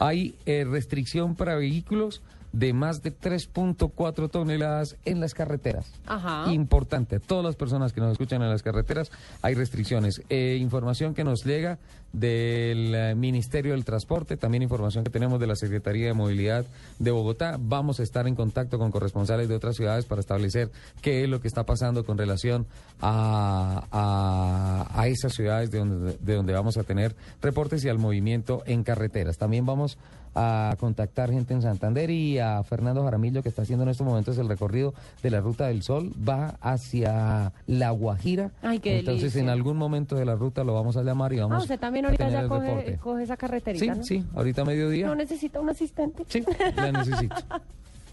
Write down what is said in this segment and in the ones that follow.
Hay eh, restricción para vehículos de más de 3.4 toneladas en las carreteras. Ajá. Importante, todas las personas que nos escuchan en las carreteras hay restricciones. Eh, información que nos llega del eh, Ministerio del Transporte, también información que tenemos de la Secretaría de Movilidad de Bogotá. Vamos a estar en contacto con corresponsales de otras ciudades para establecer qué es lo que está pasando con relación a, a, a esas ciudades de donde, de donde vamos a tener reportes y al movimiento en carreteras. También vamos a contactar gente en Santander y a Fernando Jaramillo que está haciendo en estos momentos el recorrido de la Ruta del Sol, va hacia La Guajira. Ay, qué Entonces delicia. en algún momento de la ruta lo vamos a llamar y vamos Ah, usted también a ahorita tener ya coge, coge esa carreterita, Sí, ¿no? sí, ahorita a mediodía. ¿No necesita un asistente? Sí, la necesito.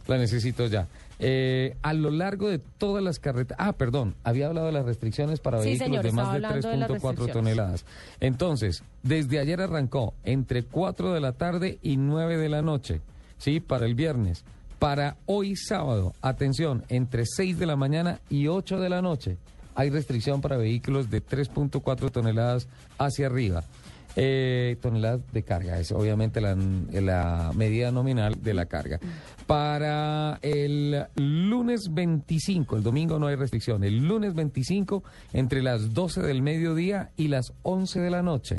La necesito ya. Eh, a lo largo de todas las carreteras. Ah, perdón, había hablado de las restricciones para Sí, vehículos señor, de más de hablando de las 3.4 restricciones. toneladas. Entonces, desde ayer arrancó entre 4 de la tarde y 9 de la noche, ¿sí? Para el viernes. Para hoy sábado, atención, entre 6 de la mañana y 8 de la noche, hay restricción para vehículos de 3.4 toneladas hacia arriba. Eh, toneladas de carga, es obviamente la, la medida nominal de la carga. Para el lunes 25, el domingo no hay restricción, el lunes 25 entre las 12 del mediodía y las 11 de la noche.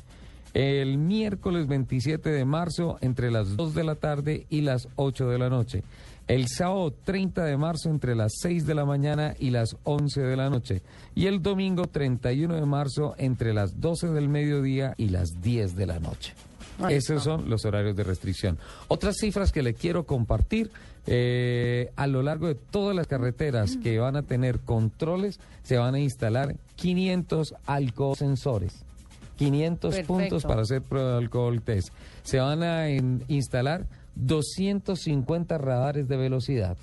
El miércoles 27 de marzo entre las 2 de la tarde y las 8 de la noche. El sábado 30 de marzo entre las 6 de la mañana y las 11 de la noche. Y el domingo 31 de marzo entre las 12 del mediodía y las 10 de la noche. Ahí Esos está. son los horarios de restricción. Otras cifras que le quiero compartir, eh, a lo largo de todas las carreteras que van a tener controles, se van a instalar 500 alcoholsensores. 500 Perfecto. puntos para hacer prueba de alcohol test. Se van a en- instalar 250 radares de velocidad.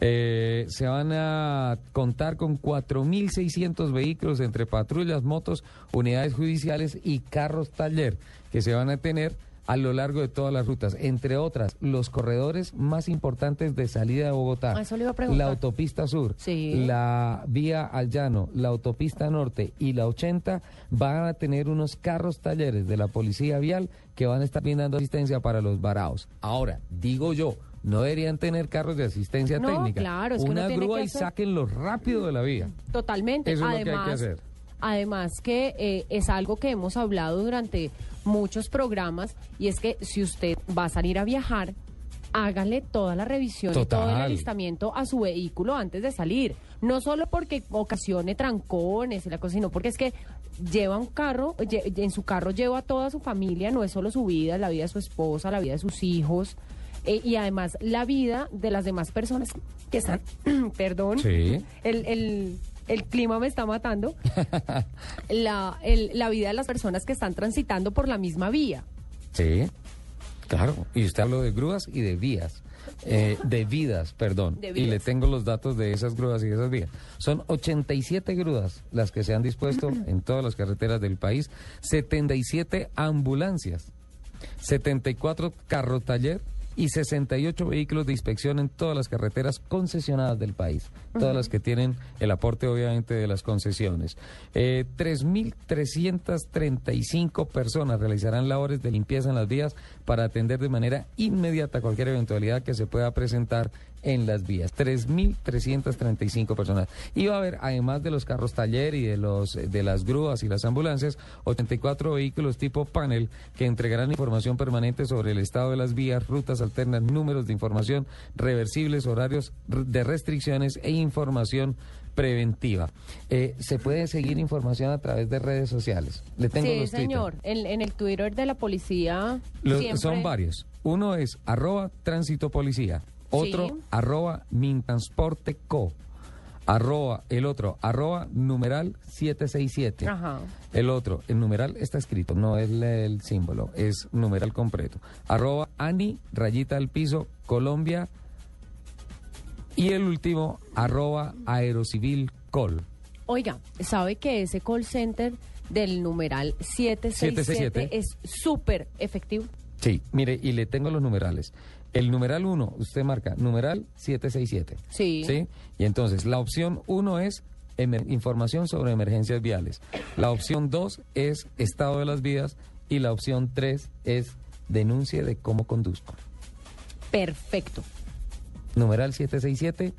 Eh, se van a contar con 4.600 vehículos entre patrullas, motos, unidades judiciales y carros taller que se van a tener a lo largo de todas las rutas, entre otras, los corredores más importantes de salida de Bogotá. Ah, eso le iba a preguntar. La autopista sur, Sí. la vía al llano, la autopista norte y la 80 van a tener unos carros talleres de la policía vial que van a estar brindando asistencia para los varados. Ahora, digo yo, no deberían tener carros de asistencia No, técnica. claro, es que Una tiene grúa que y sáquenlo rápido de la vía. Totalmente. Eso es lo que hay que además, hacer. Además que eh, es algo que hemos hablado durante muchos programas y es que si usted va a salir a viajar, hágale toda la revisión y todo el alistamiento a su vehículo antes de salir. No solo porque ocasione trancones y la cosa, sino porque es que lleva un carro, en su carro lleva a toda su familia, no es solo su vida, la vida de su esposa, la vida de sus hijos. eh, y además la vida de las demás personas que están, perdón, Sí. el, el, el clima me está matando, la, el- la vida de las personas que están transitando por la misma vía. Sí, claro. Y usted habló de grúas y de vías. Eh, de vidas, perdón. De Y le tengo los datos de esas grúas y de esas vías. Son 87 grúas las que se han dispuesto en todas las carreteras del país, 77 ambulancias, 74 carro taller y 68 vehículos de inspección en todas las carreteras concesionadas del país, todas las que tienen el aporte obviamente de las concesiones. Eh, 3.335 personas realizarán labores de limpieza en las vías para atender de manera inmediata cualquier eventualidad que se pueda presentar en las vías. 3.335 personas. Y va a haber, además de los carros taller y de, los, de las grúas y las ambulancias, 84 vehículos tipo panel que entregarán información permanente sobre el estado de las vías, rutas alternas, números de información, reversibles, horarios de restricciones e información preventiva. Eh, se puede seguir información a través de redes sociales. Le tengo sí, los señor. En, en el Twitter de la policía. Los- siempre- Son varios. Uno es arroba tránsito policía. Otro Sí. arroba mintransporte co. Arroba, el otro, arroba numeral 767. Ajá. El otro, el numeral está escrito, no es el, el símbolo, es numeral completo. Arroba Ani, rayita al piso, Colombia. Y el último, arroba Aerocivil Col. Oiga, ¿sabe que ese call center del numeral 767 767. es súper efectivo? Sí, mire, y le tengo los numerales. El numeral 1, usted marca numeral 767. Sí. ¿Sí? Y entonces, la opción 1 es información sobre emergencias viales. La opción 2 es estado de las vías. Y la opción 3 es denuncie de cómo conduzco. Perfecto. Numeral 767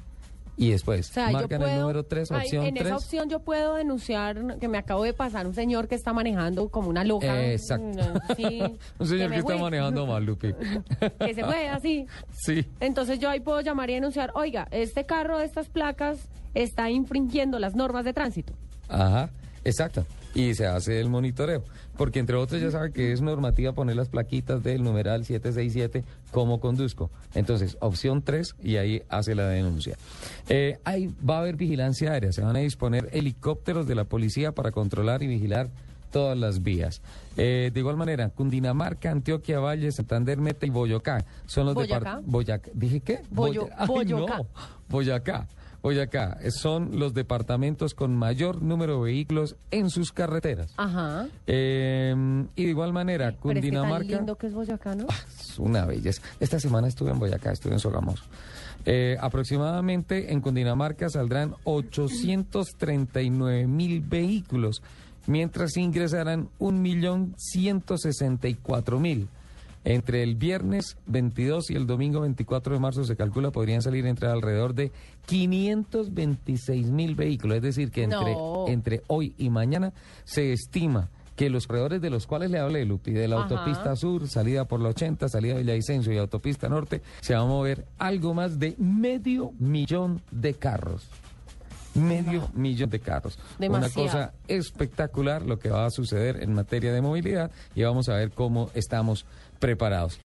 y después O sea, marcan puedo, el número 3, Ay, opción en 3. esa opción yo puedo denunciar que me acabo de pasar un señor que está manejando como una loca. Exacto. Mm, sí, Un señor que está manejando mal, Lupi. Que se fue así. sí. Entonces yo ahí puedo llamar y denunciar, oiga, este carro, estas placas, está infringiendo las normas de tránsito. Ajá, exacto. Y se hace el monitoreo. Porque entre otros ya sabe que es normativa poner las plaquitas del numeral 767 como conduzco. Entonces, opción 3 y ahí hace la denuncia. Eh, ahí va a haber vigilancia aérea. Se van a disponer helicópteros de la policía para controlar y vigilar todas las vías. Eh, de igual manera, Cundinamarca, Antioquia, Valle, Santander, Meta y Boyacá son los departamentos. Boyacá. ¿Dije qué? Boyo- Boya- Ay, Boyacá. no. Boyacá. Boyacá eh, son los departamentos con mayor número de vehículos en sus carreteras. Ajá. Eh, y de igual manera, Pero es que tan Cundinamarca. lindo que es Boyacá, ¿no? Es una belleza. Esta semana estuve en Boyacá, estuve en Sogamoso. Eh, aproximadamente en Cundinamarca saldrán 839 mil vehículos, mientras ingresarán 1.164.000. Entre el viernes 22 y el domingo 24 de marzo se calcula podrían salir entre alrededor de 526 mil vehículos. Es decir, que entre, No. entre hoy y mañana se estima que los corredores de los cuales le hablé, Lupi, de la Ajá. autopista sur, salida por la 80, salida de Villavicencio y autopista norte, se va a mover algo más de medio millón de carros. Medio millón de carros. Una Demasiado. cosa espectacular lo que va a suceder en materia de movilidad y vamos a ver cómo estamos preparados.